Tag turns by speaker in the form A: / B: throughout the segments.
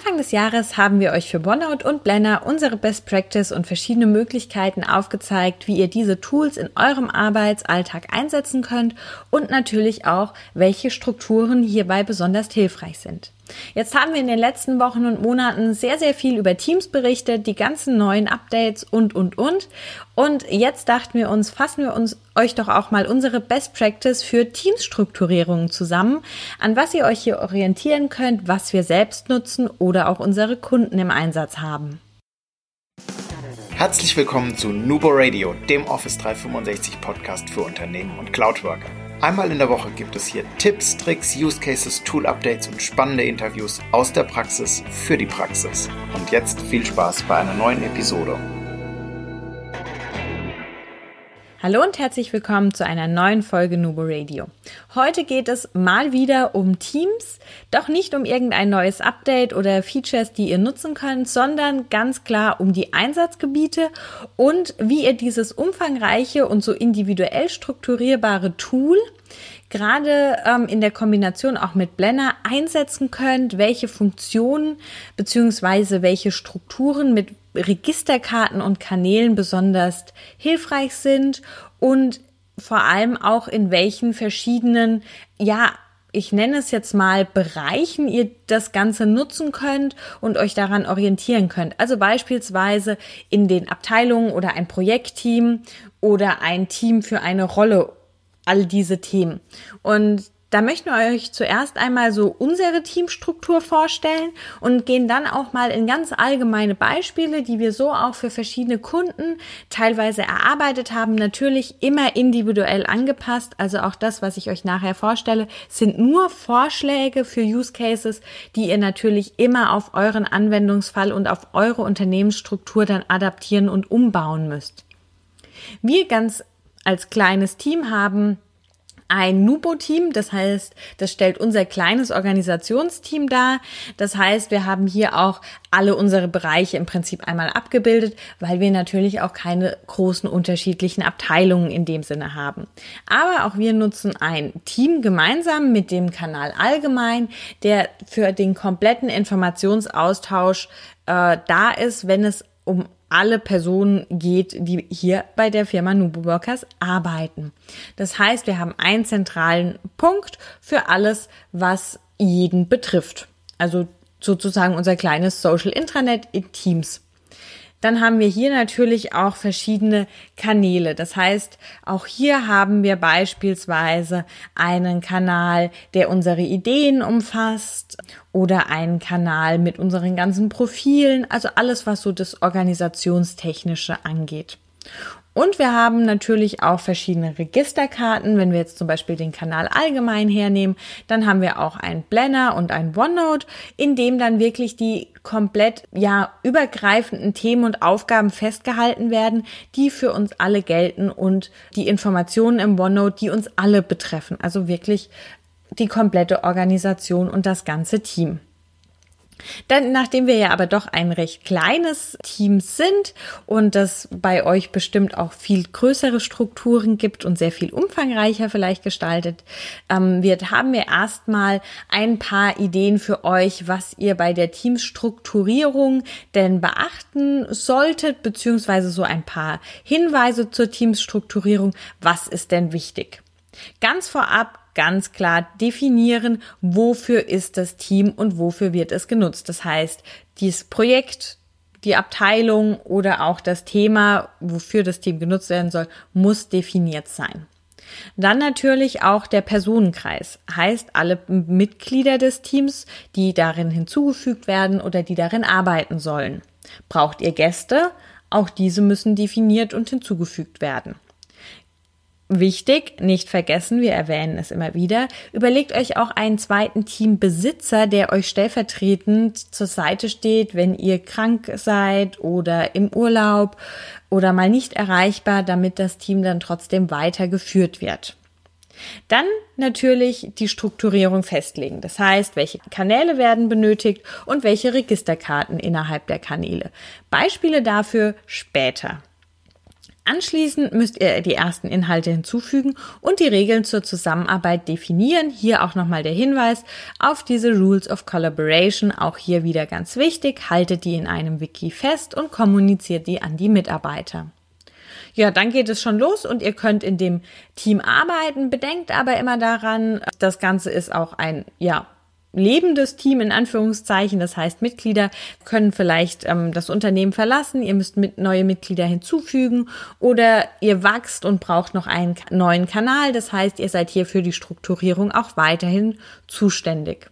A: Anfang des Jahres haben wir euch für Bonout und Blender unsere Best Practice und verschiedene Möglichkeiten aufgezeigt, wie ihr diese Tools in eurem Arbeitsalltag einsetzen könnt und natürlich auch, welche Strukturen hierbei besonders hilfreich sind. Jetzt haben wir in den letzten Wochen und Monaten sehr, sehr viel über Teams berichtet, die ganzen neuen Updates und, und, und. Und jetzt dachten wir uns, fassen wir uns euch doch auch mal unsere Best Practice für Teamstrukturierungen zusammen, an was ihr euch hier orientieren könnt, was wir selbst nutzen oder auch unsere Kunden im Einsatz haben.
B: Herzlich willkommen zu Nubo Radio, dem Office 365 Podcast für Unternehmen und Cloudworker. Einmal in der Woche gibt es hier Tipps, Tricks, Use Cases, Tool Updates und spannende Interviews aus der Praxis für die Praxis. Und jetzt viel Spaß bei einer neuen Episode.
A: Hallo und herzlich willkommen zu einer neuen Folge Nubo Radio. Heute geht es mal wieder um Teams, doch nicht um irgendein neues Update oder Features, die ihr nutzen könnt, sondern ganz klar um die Einsatzgebiete und wie ihr dieses umfangreiche und so individuell strukturierbare Tool gerade ähm, in der Kombination auch mit Blender einsetzen könnt, welche Funktionen beziehungsweise welche Strukturen mit Registerkarten und Kanälen besonders hilfreich sind und vor allem auch in welchen verschiedenen, ja, ich nenne es jetzt mal Bereichen, ihr das Ganze nutzen könnt und euch daran orientieren könnt. Also beispielsweise in den Abteilungen oder ein Projektteam oder ein Team für eine Rolle all diese Themen. Und da möchten wir euch zuerst einmal so unsere Teamstruktur vorstellen und gehen dann auch mal in ganz allgemeine Beispiele, die wir so auch für verschiedene Kunden teilweise erarbeitet haben. Natürlich immer individuell angepasst. Also auch das, was ich euch nachher vorstelle, sind nur Vorschläge für Use Cases, die ihr natürlich immer auf euren Anwendungsfall und auf eure Unternehmensstruktur dann adaptieren und umbauen müsst. Wir ganz als kleines Team haben ein Nubo-Team, das heißt, das stellt unser kleines Organisationsteam dar. Das heißt, wir haben hier auch alle unsere Bereiche im Prinzip einmal abgebildet, weil wir natürlich auch keine großen unterschiedlichen Abteilungen in dem Sinne haben. Aber auch wir nutzen ein Team gemeinsam mit dem Kanal allgemein, der für den kompletten Informationsaustausch äh, da ist, wenn es um alle Personen geht, die hier bei der Firma Nubo Workers arbeiten. Das heißt, wir haben einen zentralen Punkt für alles, was jeden betrifft. Also sozusagen unser kleines Social Intranet in Teams. Dann haben wir hier natürlich auch verschiedene Kanäle. Das heißt, auch hier haben wir beispielsweise einen Kanal, der unsere Ideen umfasst oder einen Kanal mit unseren ganzen Profilen, also alles, was so das Organisationstechnische angeht. Und wir haben natürlich auch verschiedene Registerkarten. Wenn wir jetzt zum Beispiel den Kanal allgemein hernehmen, dann haben wir auch ein Blender und ein OneNote, in dem dann wirklich die komplett, ja, übergreifenden Themen und Aufgaben festgehalten werden, die für uns alle gelten und die Informationen im OneNote, die uns alle betreffen. Also wirklich die komplette Organisation und das ganze Team. Dann, nachdem wir ja aber doch ein recht kleines Team sind und das bei euch bestimmt auch viel größere Strukturen gibt und sehr viel umfangreicher vielleicht gestaltet ähm, wird, haben wir erstmal ein paar Ideen für euch, was ihr bei der Teamstrukturierung denn beachten solltet, beziehungsweise so ein paar Hinweise zur Teamstrukturierung. Was ist denn wichtig? Ganz vorab ganz klar definieren, wofür ist das Team und wofür wird es genutzt. Das heißt, dieses Projekt, die Abteilung oder auch das Thema, wofür das Team genutzt werden soll, muss definiert sein. Dann natürlich auch der Personenkreis, heißt alle Mitglieder des Teams, die darin hinzugefügt werden oder die darin arbeiten sollen. Braucht ihr Gäste? Auch diese müssen definiert und hinzugefügt werden. Wichtig, nicht vergessen, wir erwähnen es immer wieder, überlegt euch auch einen zweiten Teambesitzer, der euch stellvertretend zur Seite steht, wenn ihr krank seid oder im Urlaub oder mal nicht erreichbar, damit das Team dann trotzdem weiter geführt wird. Dann natürlich die Strukturierung festlegen. Das heißt, welche Kanäle werden benötigt und welche Registerkarten innerhalb der Kanäle. Beispiele dafür später. Anschließend müsst ihr die ersten Inhalte hinzufügen und die Regeln zur Zusammenarbeit definieren. Hier auch nochmal der Hinweis auf diese Rules of Collaboration. Auch hier wieder ganz wichtig. Haltet die in einem Wiki fest und kommuniziert die an die Mitarbeiter. Ja, dann geht es schon los und ihr könnt in dem Team arbeiten. Bedenkt aber immer daran, das Ganze ist auch ein, ja, lebendes Team in Anführungszeichen. Das heißt, Mitglieder können vielleicht ähm, das Unternehmen verlassen, ihr müsst mit neue Mitglieder hinzufügen oder ihr wachst und braucht noch einen neuen Kanal. Das heißt, ihr seid hier für die Strukturierung auch weiterhin zuständig.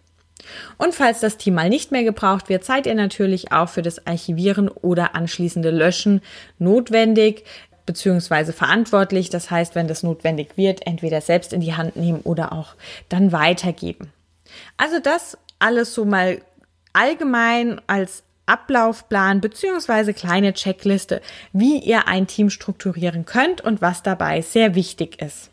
A: Und falls das Team mal nicht mehr gebraucht wird, seid ihr natürlich auch für das Archivieren oder anschließende Löschen notwendig beziehungsweise verantwortlich. Das heißt, wenn das notwendig wird, entweder selbst in die Hand nehmen oder auch dann weitergeben. Also das alles so mal allgemein als Ablaufplan beziehungsweise kleine Checkliste, wie ihr ein Team strukturieren könnt und was dabei sehr wichtig ist.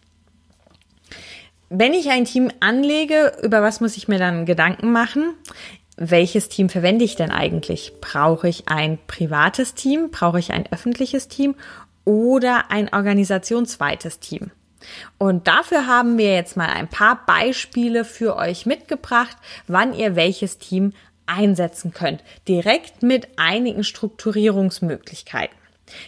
A: Wenn ich ein Team anlege, über was muss ich mir dann Gedanken machen? Welches Team verwende ich denn eigentlich? Brauche ich ein privates Team? Brauche ich ein öffentliches Team? Oder ein organisationsweites Team? Und dafür haben wir jetzt mal ein paar Beispiele für euch mitgebracht, wann ihr welches Team einsetzen könnt. Direkt mit einigen Strukturierungsmöglichkeiten.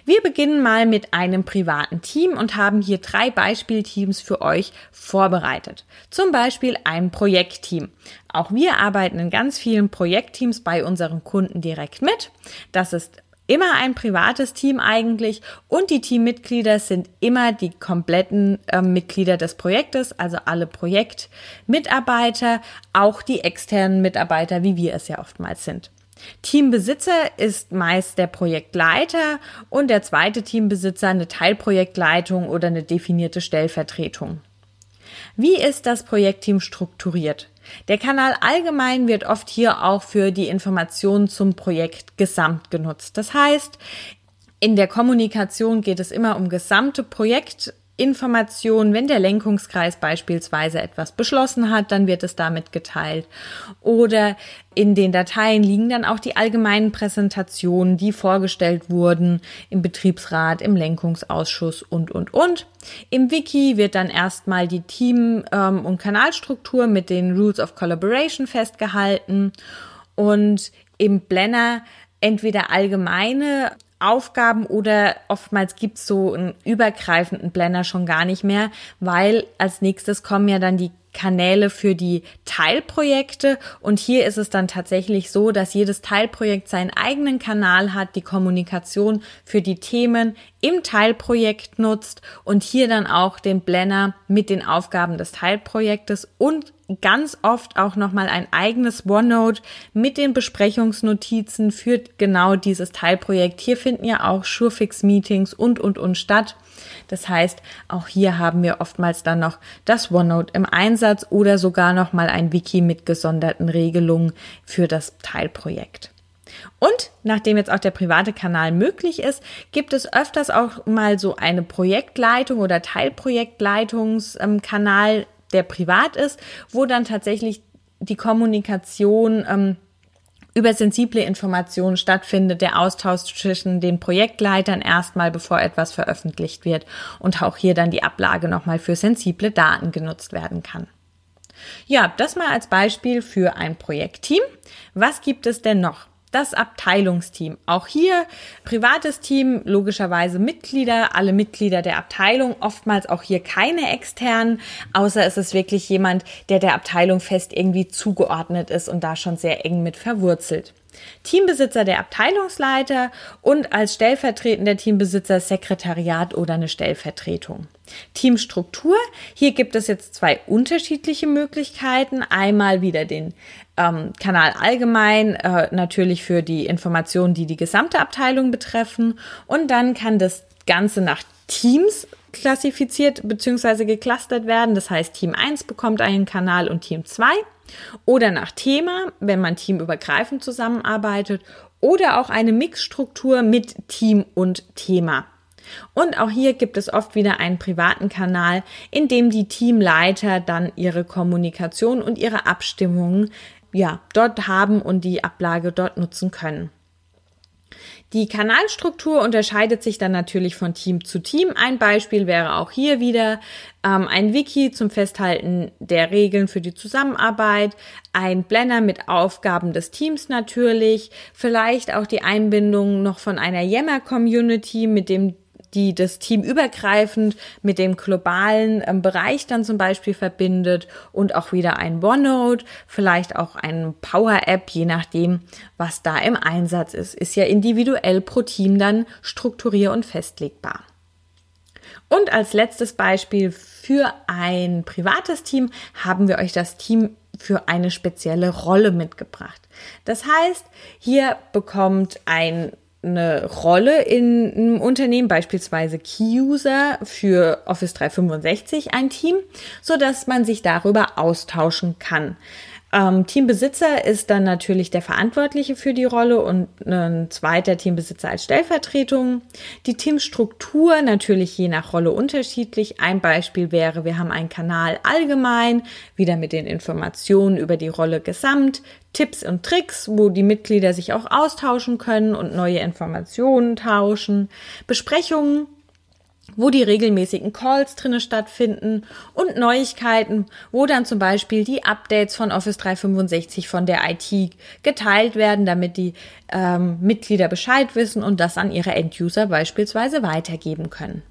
A: Wir beginnen mal mit einem privaten Team und haben hier drei Beispielteams für euch vorbereitet. Zum Beispiel ein Projektteam. Auch wir arbeiten in ganz vielen Projektteams bei unseren Kunden direkt mit. Das ist immer ein privates Team eigentlich und die Teammitglieder sind immer die kompletten äh, Mitglieder des Projektes, also alle Projektmitarbeiter, auch die externen Mitarbeiter, wie wir es ja oftmals sind. Teambesitzer ist meist der Projektleiter und der zweite Teambesitzer eine Teilprojektleitung oder eine definierte Stellvertretung. Wie ist das Projektteam strukturiert? Der Kanal allgemein wird oft hier auch für die Informationen zum Projekt gesamt genutzt. Das heißt, in der Kommunikation geht es immer um gesamte Projekt Information, wenn der Lenkungskreis beispielsweise etwas beschlossen hat, dann wird es damit geteilt. Oder in den Dateien liegen dann auch die allgemeinen Präsentationen, die vorgestellt wurden im Betriebsrat, im Lenkungsausschuss und, und, und. Im Wiki wird dann erstmal die Team- ähm, und Kanalstruktur mit den Rules of Collaboration festgehalten und im Blender entweder allgemeine Aufgaben oder oftmals gibt's so einen übergreifenden Blender schon gar nicht mehr, weil als nächstes kommen ja dann die Kanäle für die Teilprojekte. Und hier ist es dann tatsächlich so, dass jedes Teilprojekt seinen eigenen Kanal hat, die Kommunikation für die Themen im Teilprojekt nutzt und hier dann auch den Blender mit den Aufgaben des Teilprojektes und ganz oft auch nochmal ein eigenes OneNote mit den Besprechungsnotizen für genau dieses Teilprojekt. Hier finden ja auch Surefix-Meetings und, und, und statt. Das heißt, auch hier haben wir oftmals dann noch das OneNote im Einsatz oder sogar nochmal ein Wiki mit gesonderten Regelungen für das Teilprojekt. Und nachdem jetzt auch der private Kanal möglich ist, gibt es öfters auch mal so eine Projektleitung oder Teilprojektleitungskanal der privat ist, wo dann tatsächlich die Kommunikation ähm, über sensible Informationen stattfindet, der Austausch zwischen den Projektleitern erstmal, bevor etwas veröffentlicht wird und auch hier dann die Ablage nochmal für sensible Daten genutzt werden kann. Ja, das mal als Beispiel für ein Projektteam. Was gibt es denn noch? Das Abteilungsteam. Auch hier privates Team, logischerweise Mitglieder, alle Mitglieder der Abteilung, oftmals auch hier keine externen, außer es ist wirklich jemand, der der Abteilung fest irgendwie zugeordnet ist und da schon sehr eng mit verwurzelt. Teambesitzer der Abteilungsleiter und als stellvertretender Teambesitzer Sekretariat oder eine Stellvertretung. Teamstruktur. Hier gibt es jetzt zwei unterschiedliche Möglichkeiten. Einmal wieder den ähm, Kanal allgemein, äh, natürlich für die Informationen, die die gesamte Abteilung betreffen. Und dann kann das Ganze nach Teams klassifiziert bzw. geclustert werden. Das heißt, Team 1 bekommt einen Kanal und Team 2. Oder nach Thema, wenn man teamübergreifend zusammenarbeitet. Oder auch eine Mixstruktur mit Team und Thema. Und auch hier gibt es oft wieder einen privaten Kanal, in dem die Teamleiter dann ihre Kommunikation und ihre Abstimmungen ja, dort haben und die Ablage dort nutzen können. Die Kanalstruktur unterscheidet sich dann natürlich von Team zu Team. Ein Beispiel wäre auch hier wieder ähm, ein Wiki zum Festhalten der Regeln für die Zusammenarbeit, ein Blender mit Aufgaben des Teams natürlich, vielleicht auch die Einbindung noch von einer Yammer-Community mit dem die das Team übergreifend mit dem globalen ähm, Bereich dann zum Beispiel verbindet und auch wieder ein OneNote, vielleicht auch ein Power-App, je nachdem, was da im Einsatz ist, ist ja individuell pro Team dann strukturier- und festlegbar. Und als letztes Beispiel für ein privates Team haben wir euch das Team für eine spezielle Rolle mitgebracht. Das heißt, hier bekommt ein eine Rolle in einem Unternehmen, beispielsweise Key-User für Office 365 ein Team, so dass man sich darüber austauschen kann. Ähm, Teambesitzer ist dann natürlich der Verantwortliche für die Rolle und ein zweiter Teambesitzer als Stellvertretung. Die Teamstruktur natürlich je nach Rolle unterschiedlich. Ein Beispiel wäre, wir haben einen Kanal allgemein, wieder mit den Informationen über die Rolle gesamt, Tipps und Tricks, wo die Mitglieder sich auch austauschen können und neue Informationen tauschen, Besprechungen, wo die regelmäßigen Calls drinne stattfinden und Neuigkeiten, wo dann zum Beispiel die Updates von Office 365 von der IT geteilt werden, damit die ähm, Mitglieder Bescheid wissen und das an ihre Enduser beispielsweise weitergeben können.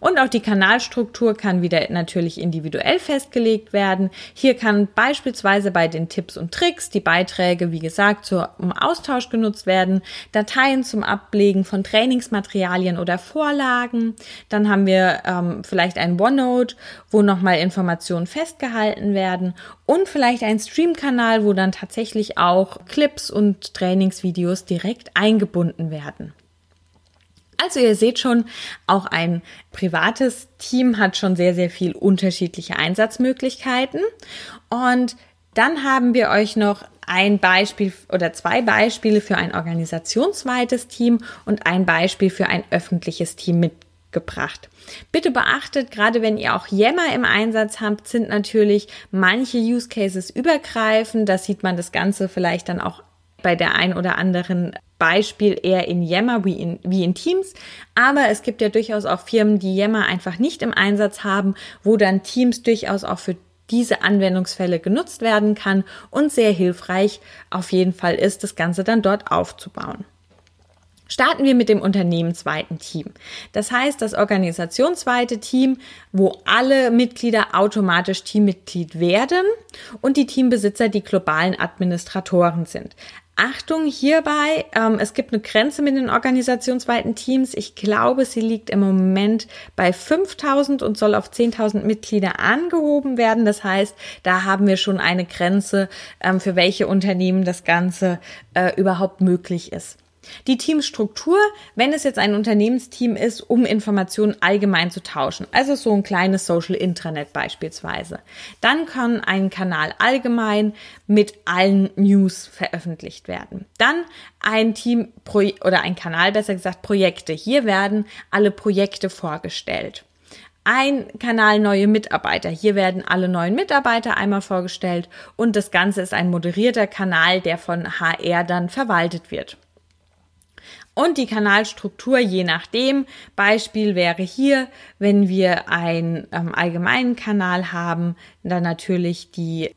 A: Und auch die Kanalstruktur kann wieder natürlich individuell festgelegt werden. Hier kann beispielsweise bei den Tipps und Tricks die Beiträge, wie gesagt, zum Austausch genutzt werden, Dateien zum Ablegen von Trainingsmaterialien oder Vorlagen. Dann haben wir ähm, vielleicht ein OneNote, wo nochmal Informationen festgehalten werden und vielleicht ein Stream-Kanal, wo dann tatsächlich auch Clips und Trainingsvideos direkt eingebunden werden. Also ihr seht schon, auch ein privates Team hat schon sehr, sehr viel unterschiedliche Einsatzmöglichkeiten. Und dann haben wir euch noch ein Beispiel oder zwei Beispiele für ein organisationsweites Team und ein Beispiel für ein öffentliches Team mitgebracht. Bitte beachtet, gerade wenn ihr auch Yammer im Einsatz habt, sind natürlich manche Use Cases übergreifend. Da sieht man das Ganze vielleicht dann auch bei der ein oder anderen Beispiel eher in Yammer wie in, wie in Teams. Aber es gibt ja durchaus auch Firmen, die Yammer einfach nicht im Einsatz haben, wo dann Teams durchaus auch für diese Anwendungsfälle genutzt werden kann und sehr hilfreich auf jeden Fall ist, das Ganze dann dort aufzubauen. Starten wir mit dem unternehmensweiten Team. Das heißt, das organisationsweite Team, wo alle Mitglieder automatisch Teammitglied werden und die Teambesitzer die globalen Administratoren sind. Achtung hierbei, ähm, es gibt eine Grenze mit den organisationsweiten Teams. Ich glaube, sie liegt im Moment bei 5000 und soll auf 10.000 Mitglieder angehoben werden. Das heißt, da haben wir schon eine Grenze, ähm, für welche Unternehmen das Ganze äh, überhaupt möglich ist. Die Teamstruktur, wenn es jetzt ein Unternehmensteam ist, um Informationen allgemein zu tauschen, also so ein kleines Social Intranet beispielsweise, dann kann ein Kanal allgemein mit allen News veröffentlicht werden. Dann ein Team oder ein Kanal, besser gesagt Projekte. Hier werden alle Projekte vorgestellt ein Kanal neue Mitarbeiter. Hier werden alle neuen Mitarbeiter einmal vorgestellt und das Ganze ist ein moderierter Kanal, der von HR dann verwaltet wird. Und die Kanalstruktur je nachdem. Beispiel wäre hier, wenn wir einen ähm, allgemeinen Kanal haben, dann natürlich die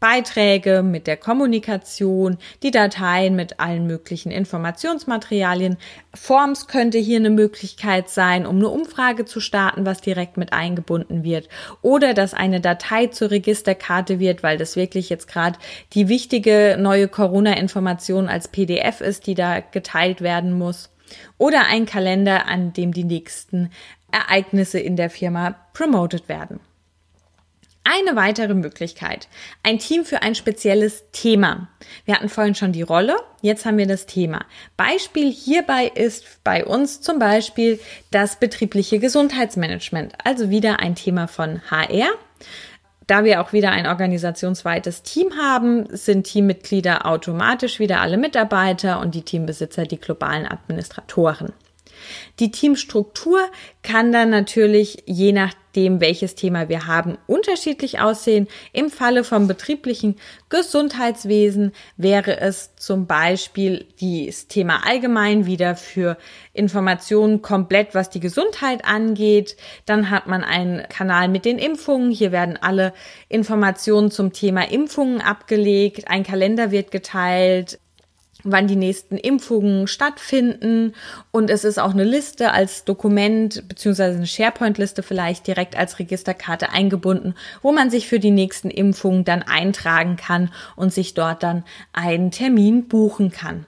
A: Beiträge mit der Kommunikation, die Dateien mit allen möglichen Informationsmaterialien. Forms könnte hier eine Möglichkeit sein, um eine Umfrage zu starten, was direkt mit eingebunden wird. Oder dass eine Datei zur Registerkarte wird, weil das wirklich jetzt gerade die wichtige neue Corona-Information als PDF ist, die da geteilt werden muss. Oder ein Kalender, an dem die nächsten Ereignisse in der Firma promoted werden. Eine weitere Möglichkeit. Ein Team für ein spezielles Thema. Wir hatten vorhin schon die Rolle, jetzt haben wir das Thema. Beispiel hierbei ist bei uns zum Beispiel das betriebliche Gesundheitsmanagement, also wieder ein Thema von HR. Da wir auch wieder ein organisationsweites Team haben, sind Teammitglieder automatisch wieder alle Mitarbeiter und die Teambesitzer die globalen Administratoren. Die Teamstruktur kann dann natürlich je nachdem, welches Thema wir haben, unterschiedlich aussehen. Im Falle vom betrieblichen Gesundheitswesen wäre es zum Beispiel das Thema allgemein wieder für Informationen komplett, was die Gesundheit angeht. Dann hat man einen Kanal mit den Impfungen. Hier werden alle Informationen zum Thema Impfungen abgelegt. Ein Kalender wird geteilt wann die nächsten Impfungen stattfinden. Und es ist auch eine Liste als Dokument beziehungsweise eine SharePoint-Liste vielleicht direkt als Registerkarte eingebunden, wo man sich für die nächsten Impfungen dann eintragen kann und sich dort dann einen Termin buchen kann.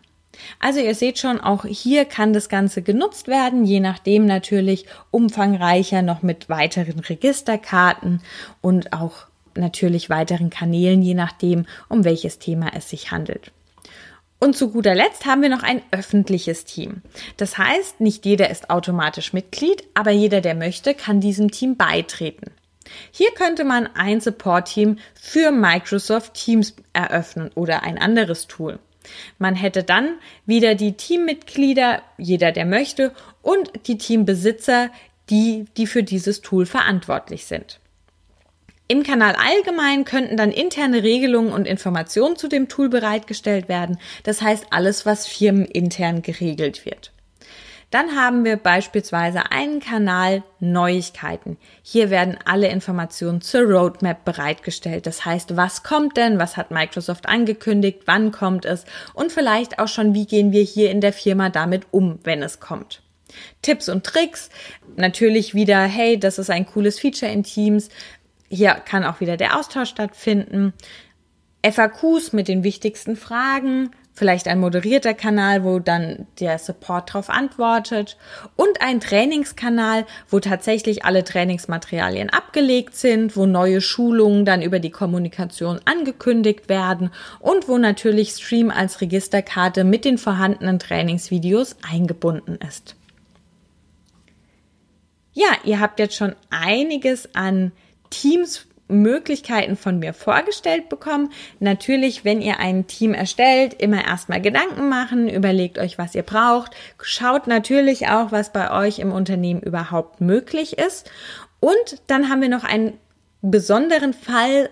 A: Also ihr seht schon, auch hier kann das Ganze genutzt werden, je nachdem natürlich umfangreicher noch mit weiteren Registerkarten und auch natürlich weiteren Kanälen, je nachdem, um welches Thema es sich handelt. Und zu guter Letzt haben wir noch ein öffentliches Team. Das heißt, nicht jeder ist automatisch Mitglied, aber jeder, der möchte, kann diesem Team beitreten. Hier könnte man ein Support-Team für Microsoft Teams eröffnen oder ein anderes Tool. Man hätte dann wieder die Teammitglieder, jeder, der möchte, und die Teambesitzer, die, die für dieses Tool verantwortlich sind. Im Kanal allgemein könnten dann interne Regelungen und Informationen zu dem Tool bereitgestellt werden. Das heißt alles, was firmenintern geregelt wird. Dann haben wir beispielsweise einen Kanal Neuigkeiten. Hier werden alle Informationen zur Roadmap bereitgestellt. Das heißt, was kommt denn? Was hat Microsoft angekündigt? Wann kommt es? Und vielleicht auch schon, wie gehen wir hier in der Firma damit um, wenn es kommt? Tipps und Tricks. Natürlich wieder, hey, das ist ein cooles Feature in Teams. Hier kann auch wieder der Austausch stattfinden. FAQs mit den wichtigsten Fragen, vielleicht ein moderierter Kanal, wo dann der Support darauf antwortet und ein Trainingskanal, wo tatsächlich alle Trainingsmaterialien abgelegt sind, wo neue Schulungen dann über die Kommunikation angekündigt werden und wo natürlich Stream als Registerkarte mit den vorhandenen Trainingsvideos eingebunden ist. Ja, ihr habt jetzt schon einiges an Teams Möglichkeiten von mir vorgestellt bekommen. Natürlich, wenn ihr ein Team erstellt, immer erstmal Gedanken machen, überlegt euch, was ihr braucht, schaut natürlich auch, was bei euch im Unternehmen überhaupt möglich ist. Und dann haben wir noch einen besonderen Fall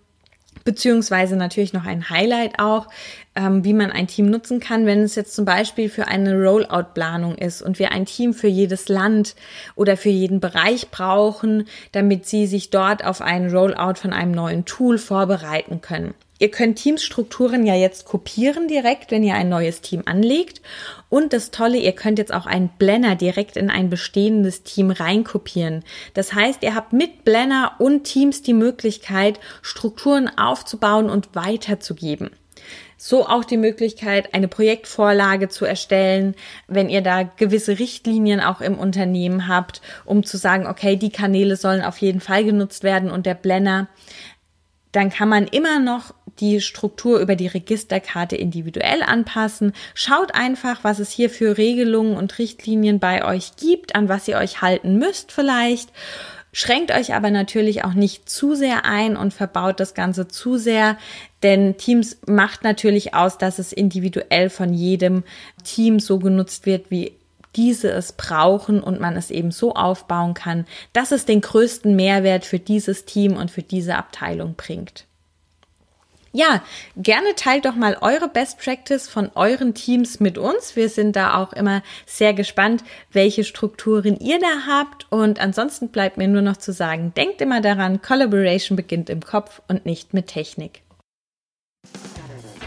A: beziehungsweise natürlich noch ein Highlight auch, ähm, wie man ein Team nutzen kann, wenn es jetzt zum Beispiel für eine Rollout-Planung ist und wir ein Team für jedes Land oder für jeden Bereich brauchen, damit sie sich dort auf einen Rollout von einem neuen Tool vorbereiten können. Ihr könnt Teamsstrukturen ja jetzt kopieren direkt, wenn ihr ein neues Team anlegt. Und das Tolle, ihr könnt jetzt auch einen Blender direkt in ein bestehendes Team reinkopieren. Das heißt, ihr habt mit Blender und Teams die Möglichkeit, Strukturen aufzubauen und weiterzugeben. So auch die Möglichkeit, eine Projektvorlage zu erstellen, wenn ihr da gewisse Richtlinien auch im Unternehmen habt, um zu sagen, okay, die Kanäle sollen auf jeden Fall genutzt werden und der Blender dann kann man immer noch die Struktur über die Registerkarte individuell anpassen. Schaut einfach, was es hier für Regelungen und Richtlinien bei euch gibt, an was ihr euch halten müsst vielleicht. Schränkt euch aber natürlich auch nicht zu sehr ein und verbaut das Ganze zu sehr, denn Teams macht natürlich aus, dass es individuell von jedem Team so genutzt wird, wie diese es brauchen und man es eben so aufbauen kann, dass es den größten Mehrwert für dieses Team und für diese Abteilung bringt. Ja, gerne teilt doch mal eure Best Practice von euren Teams mit uns. Wir sind da auch immer sehr gespannt, welche Strukturen ihr da habt. Und ansonsten bleibt mir nur noch zu sagen, denkt immer daran, Collaboration beginnt im Kopf und nicht mit Technik.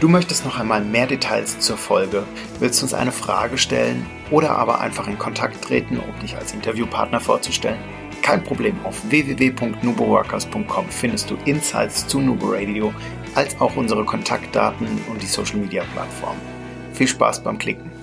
B: Du möchtest noch einmal mehr Details zur Folge, willst uns eine Frage stellen oder aber einfach in Kontakt treten, um dich als Interviewpartner vorzustellen? Kein Problem, auf www.nuboworkers.com findest du Insights zu Nubo Radio, als auch unsere Kontaktdaten und die Social Media Plattform. Viel Spaß beim Klicken!